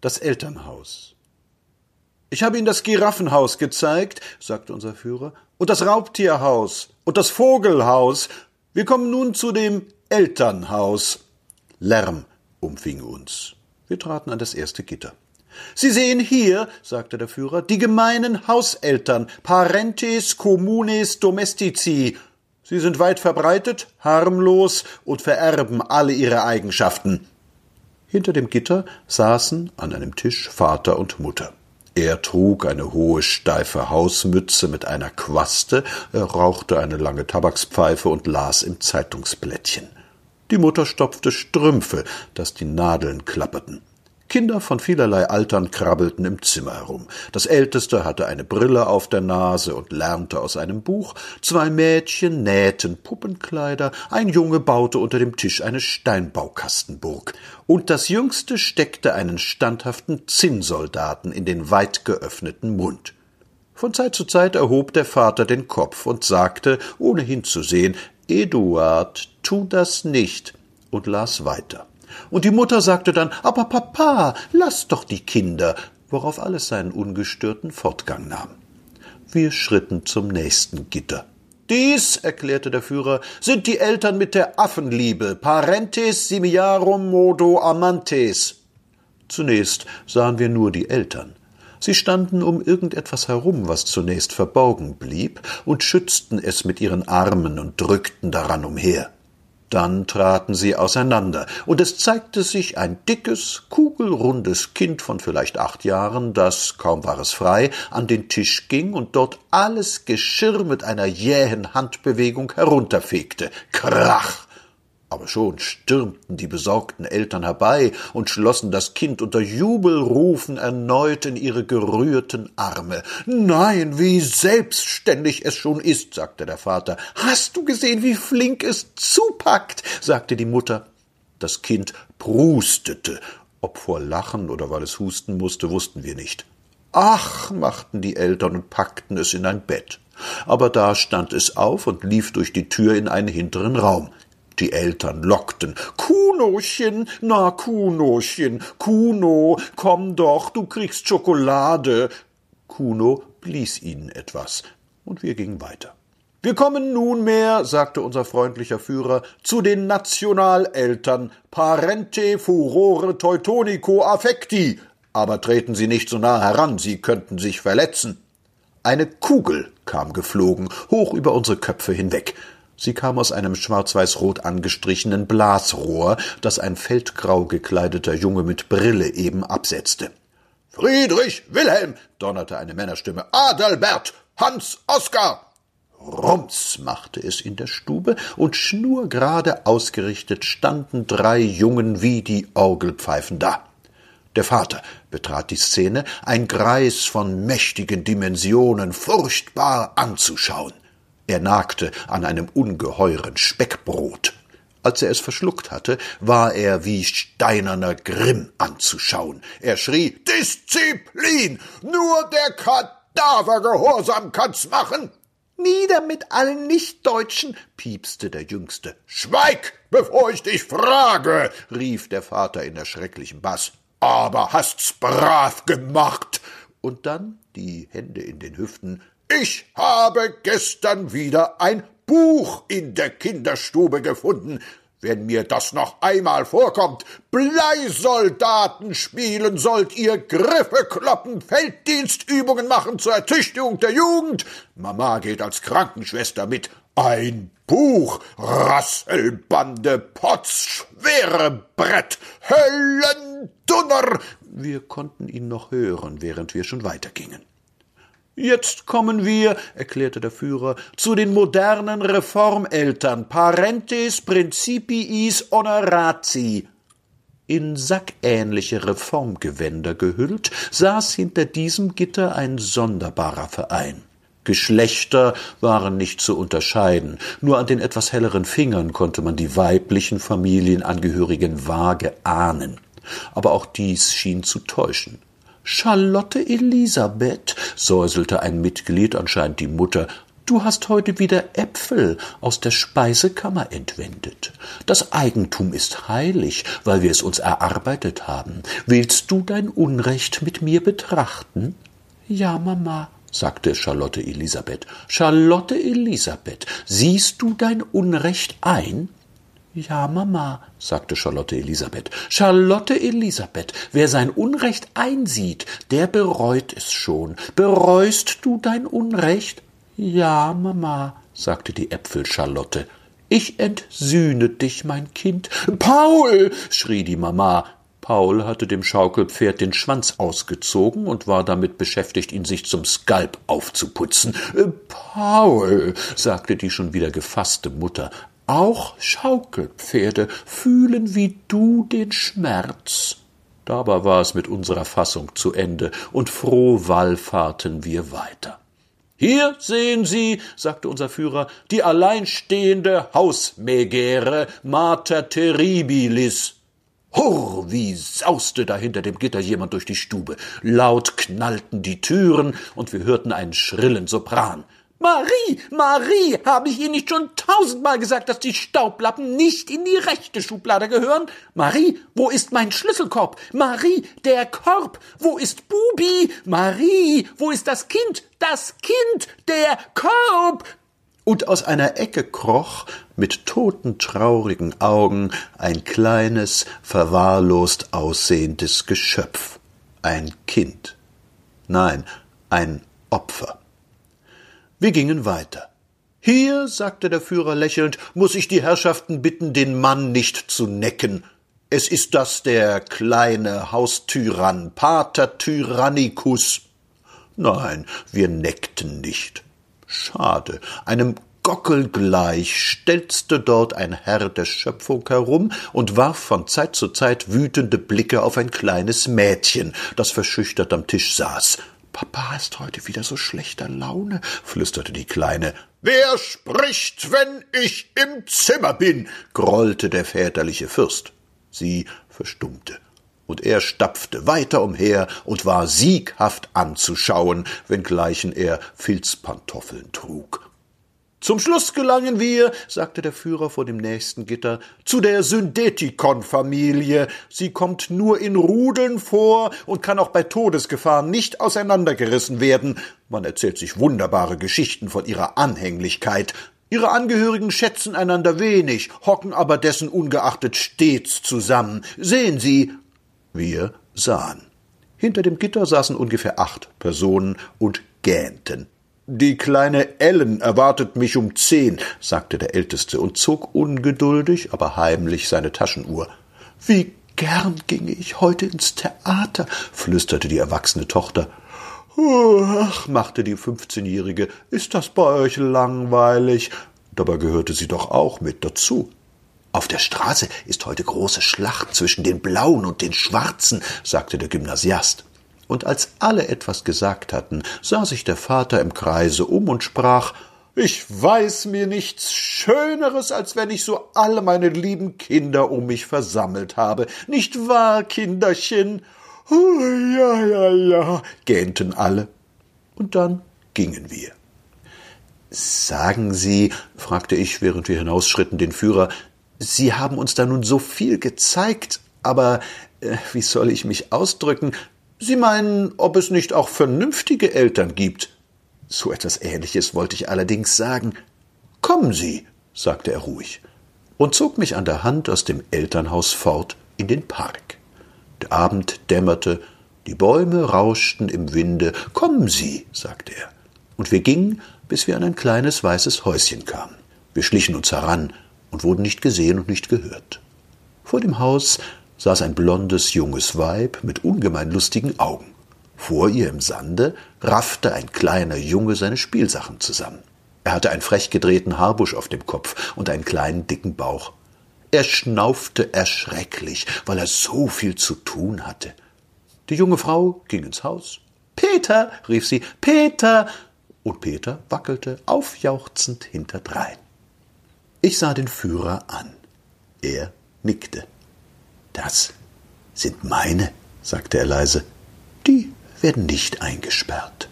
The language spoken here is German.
Das Elternhaus. Ich habe Ihnen das Giraffenhaus gezeigt, sagte unser Führer, und das Raubtierhaus und das Vogelhaus. Wir kommen nun zu dem Elternhaus. Lärm umfing uns. Wir traten an das erste Gitter. Sie sehen hier, sagte der Führer, die gemeinen Hauseltern, parentes communes domestici. Sie sind weit verbreitet, harmlos und vererben alle ihre Eigenschaften. Hinter dem Gitter saßen an einem Tisch Vater und Mutter. Er trug eine hohe, steife Hausmütze mit einer Quaste, er rauchte eine lange Tabakspfeife und las im Zeitungsblättchen. Die Mutter stopfte Strümpfe, dass die Nadeln klapperten. Kinder von vielerlei Altern krabbelten im Zimmer herum. Das Älteste hatte eine Brille auf der Nase und lernte aus einem Buch. Zwei Mädchen nähten Puppenkleider. Ein Junge baute unter dem Tisch eine Steinbaukastenburg. Und das Jüngste steckte einen standhaften Zinnsoldaten in den weit geöffneten Mund. Von Zeit zu Zeit erhob der Vater den Kopf und sagte, ohne hinzusehen, Eduard, tu das nicht, und las weiter. Und die Mutter sagte dann, aber Papa, lass doch die Kinder, worauf alles seinen ungestörten Fortgang nahm. Wir schritten zum nächsten Gitter. Dies, erklärte der Führer, sind die Eltern mit der Affenliebe, parentes simiarum modo amantes. Zunächst sahen wir nur die Eltern. Sie standen um irgendetwas herum, was zunächst verborgen blieb, und schützten es mit ihren Armen und drückten daran umher. Dann traten sie auseinander, und es zeigte sich ein dickes, kugelrundes Kind von vielleicht acht Jahren, das, kaum war es frei, an den Tisch ging und dort alles Geschirr mit einer jähen Handbewegung herunterfegte. Krach! Aber schon stürmten die besorgten Eltern herbei und schlossen das Kind unter Jubelrufen erneut in ihre gerührten Arme. Nein, wie selbstständig es schon ist, sagte der Vater. Hast du gesehen, wie flink es zupackt? sagte die Mutter. Das Kind prustete. Ob vor Lachen oder weil es husten musste, wussten wir nicht. Ach, machten die Eltern und packten es in ein Bett. Aber da stand es auf und lief durch die Tür in einen hinteren Raum. Die Eltern lockten. Kunochen, na Kunochen, Kuno, komm doch, du kriegst Schokolade. Kuno blies ihnen etwas, und wir gingen weiter. Wir kommen nunmehr, sagte unser freundlicher Führer, zu den Nationaleltern, parente furore teutonico affecti. Aber treten Sie nicht so nah heran, Sie könnten sich verletzen. Eine Kugel kam geflogen, hoch über unsere Köpfe hinweg. Sie kam aus einem schwarz-weiß-rot angestrichenen Blasrohr, das ein feldgrau gekleideter Junge mit Brille eben absetzte. Friedrich Wilhelm, donnerte eine Männerstimme. Adalbert, Hans Oskar. Rums machte es in der Stube, und schnurgerade ausgerichtet standen drei Jungen wie die Orgelpfeifen da. Der Vater betrat die Szene, ein Greis von mächtigen Dimensionen, furchtbar anzuschauen. Er nagte an einem ungeheuren Speckbrot. Als er es verschluckt hatte, war er wie steinerner Grimm anzuschauen. Er schrie Disziplin. Nur der Kadaver Gehorsam kann's machen. Nieder mit allen Nichtdeutschen, piepste der Jüngste. Schweig, bevor ich dich frage, rief der Vater in erschrecklichem Bass. Aber hast's brav gemacht. Und dann, die Hände in den Hüften, ich habe gestern wieder ein Buch in der Kinderstube gefunden. Wenn mir das noch einmal vorkommt, Bleisoldaten spielen sollt ihr, Griffe kloppen, Felddienstübungen machen zur Ertüchtigung der Jugend. Mama geht als Krankenschwester mit. Ein Buch, Rasselbande, Potz, schwere Brett, Höllendunner. Wir konnten ihn noch hören, während wir schon weitergingen. Jetzt kommen wir, erklärte der Führer, zu den modernen Reformeltern, parentes principiis honorati. In sackähnliche Reformgewänder gehüllt, saß hinter diesem Gitter ein sonderbarer Verein. Geschlechter waren nicht zu unterscheiden, nur an den etwas helleren Fingern konnte man die weiblichen Familienangehörigen vage ahnen. Aber auch dies schien zu täuschen. Charlotte Elisabeth, säuselte ein Mitglied, anscheinend die Mutter, Du hast heute wieder Äpfel aus der Speisekammer entwendet. Das Eigentum ist heilig, weil wir es uns erarbeitet haben. Willst du dein Unrecht mit mir betrachten? Ja, Mama, sagte Charlotte Elisabeth. Charlotte Elisabeth, siehst du dein Unrecht ein? Ja, Mama, sagte Charlotte Elisabeth. Charlotte Elisabeth, wer sein Unrecht einsieht, der bereut es schon. Bereust du dein Unrecht? Ja, Mama, sagte die Äpfel-Charlotte. Ich entsühne dich, mein Kind. Paul! schrie die Mama. Paul hatte dem Schaukelpferd den Schwanz ausgezogen und war damit beschäftigt, ihn sich zum Skalp aufzuputzen. Paul, sagte die schon wieder gefasste Mutter, auch Schaukelpferde fühlen wie du den Schmerz. Dabei war es mit unserer Fassung zu Ende, und froh wallfahrten wir weiter. Hier sehen Sie, sagte unser Führer, die alleinstehende Hausmegere Mater Terribilis. Hurr, wie sauste da hinter dem Gitter jemand durch die Stube. Laut knallten die Türen, und wir hörten einen schrillen Sopran. Marie, Marie, habe ich Ihnen nicht schon tausendmal gesagt, dass die Staublappen nicht in die rechte Schublade gehören? Marie, wo ist mein Schlüsselkorb? Marie, der Korb, wo ist Bubi? Marie, wo ist das Kind? Das Kind, der Korb! Und aus einer Ecke kroch mit toten, traurigen Augen ein kleines, verwahrlost aussehendes Geschöpf. Ein Kind. Nein, ein Opfer. Wir gingen weiter. Hier, sagte der Führer lächelnd, muss ich die Herrschaften bitten, den Mann nicht zu necken. Es ist das der kleine Haustyrann, Pater Tyrannicus. Nein, wir neckten nicht. Schade, einem Gockel gleich stelzte dort ein Herr der Schöpfung herum und warf von Zeit zu Zeit wütende Blicke auf ein kleines Mädchen, das verschüchtert am Tisch saß. Papa ist heute wieder so schlechter Laune, flüsterte die Kleine. Wer spricht, wenn ich im Zimmer bin? grollte der väterliche Fürst. Sie verstummte, und er stapfte weiter umher und war sieghaft anzuschauen, wenngleichen er Filzpantoffeln trug. Zum Schluss gelangen wir, sagte der Führer vor dem nächsten Gitter, zu der Syndetikon-Familie. Sie kommt nur in Rudeln vor und kann auch bei Todesgefahr nicht auseinandergerissen werden. Man erzählt sich wunderbare Geschichten von ihrer Anhänglichkeit. Ihre Angehörigen schätzen einander wenig, hocken aber dessen ungeachtet stets zusammen. Sehen Sie. Wir sahen. Hinter dem Gitter saßen ungefähr acht Personen und gähnten. Die kleine Ellen erwartet mich um zehn, sagte der Älteste und zog ungeduldig, aber heimlich seine Taschenuhr. Wie gern ginge ich heute ins Theater, flüsterte die erwachsene Tochter. Ach, machte die fünfzehnjährige, ist das bei euch langweilig? Dabei gehörte sie doch auch mit dazu. Auf der Straße ist heute große Schlacht zwischen den Blauen und den Schwarzen, sagte der Gymnasiast und als alle etwas gesagt hatten, sah sich der Vater im Kreise um und sprach Ich weiß mir nichts Schöneres, als wenn ich so alle meine lieben Kinder um mich versammelt habe. Nicht wahr, Kinderchen? Ja, ja, ja, gähnten alle. Und dann gingen wir. Sagen Sie, fragte ich, während wir hinausschritten, den Führer, Sie haben uns da nun so viel gezeigt, aber äh, wie soll ich mich ausdrücken? Sie meinen, ob es nicht auch vernünftige Eltern gibt? So etwas Ähnliches wollte ich allerdings sagen. Kommen Sie, sagte er ruhig und zog mich an der Hand aus dem Elternhaus fort in den Park. Der Abend dämmerte, die Bäume rauschten im Winde. Kommen Sie, sagte er. Und wir gingen, bis wir an ein kleines weißes Häuschen kamen. Wir schlichen uns heran und wurden nicht gesehen und nicht gehört. Vor dem Haus saß ein blondes junges Weib mit ungemein lustigen Augen. Vor ihr im Sande raffte ein kleiner Junge seine Spielsachen zusammen. Er hatte einen frech gedrehten Haarbusch auf dem Kopf und einen kleinen dicken Bauch. Er schnaufte erschrecklich, weil er so viel zu tun hatte. Die junge Frau ging ins Haus. Peter, rief sie, Peter! Und Peter wackelte aufjauchzend hinterdrein. Ich sah den Führer an. Er nickte. Das sind meine, sagte er leise. Die werden nicht eingesperrt.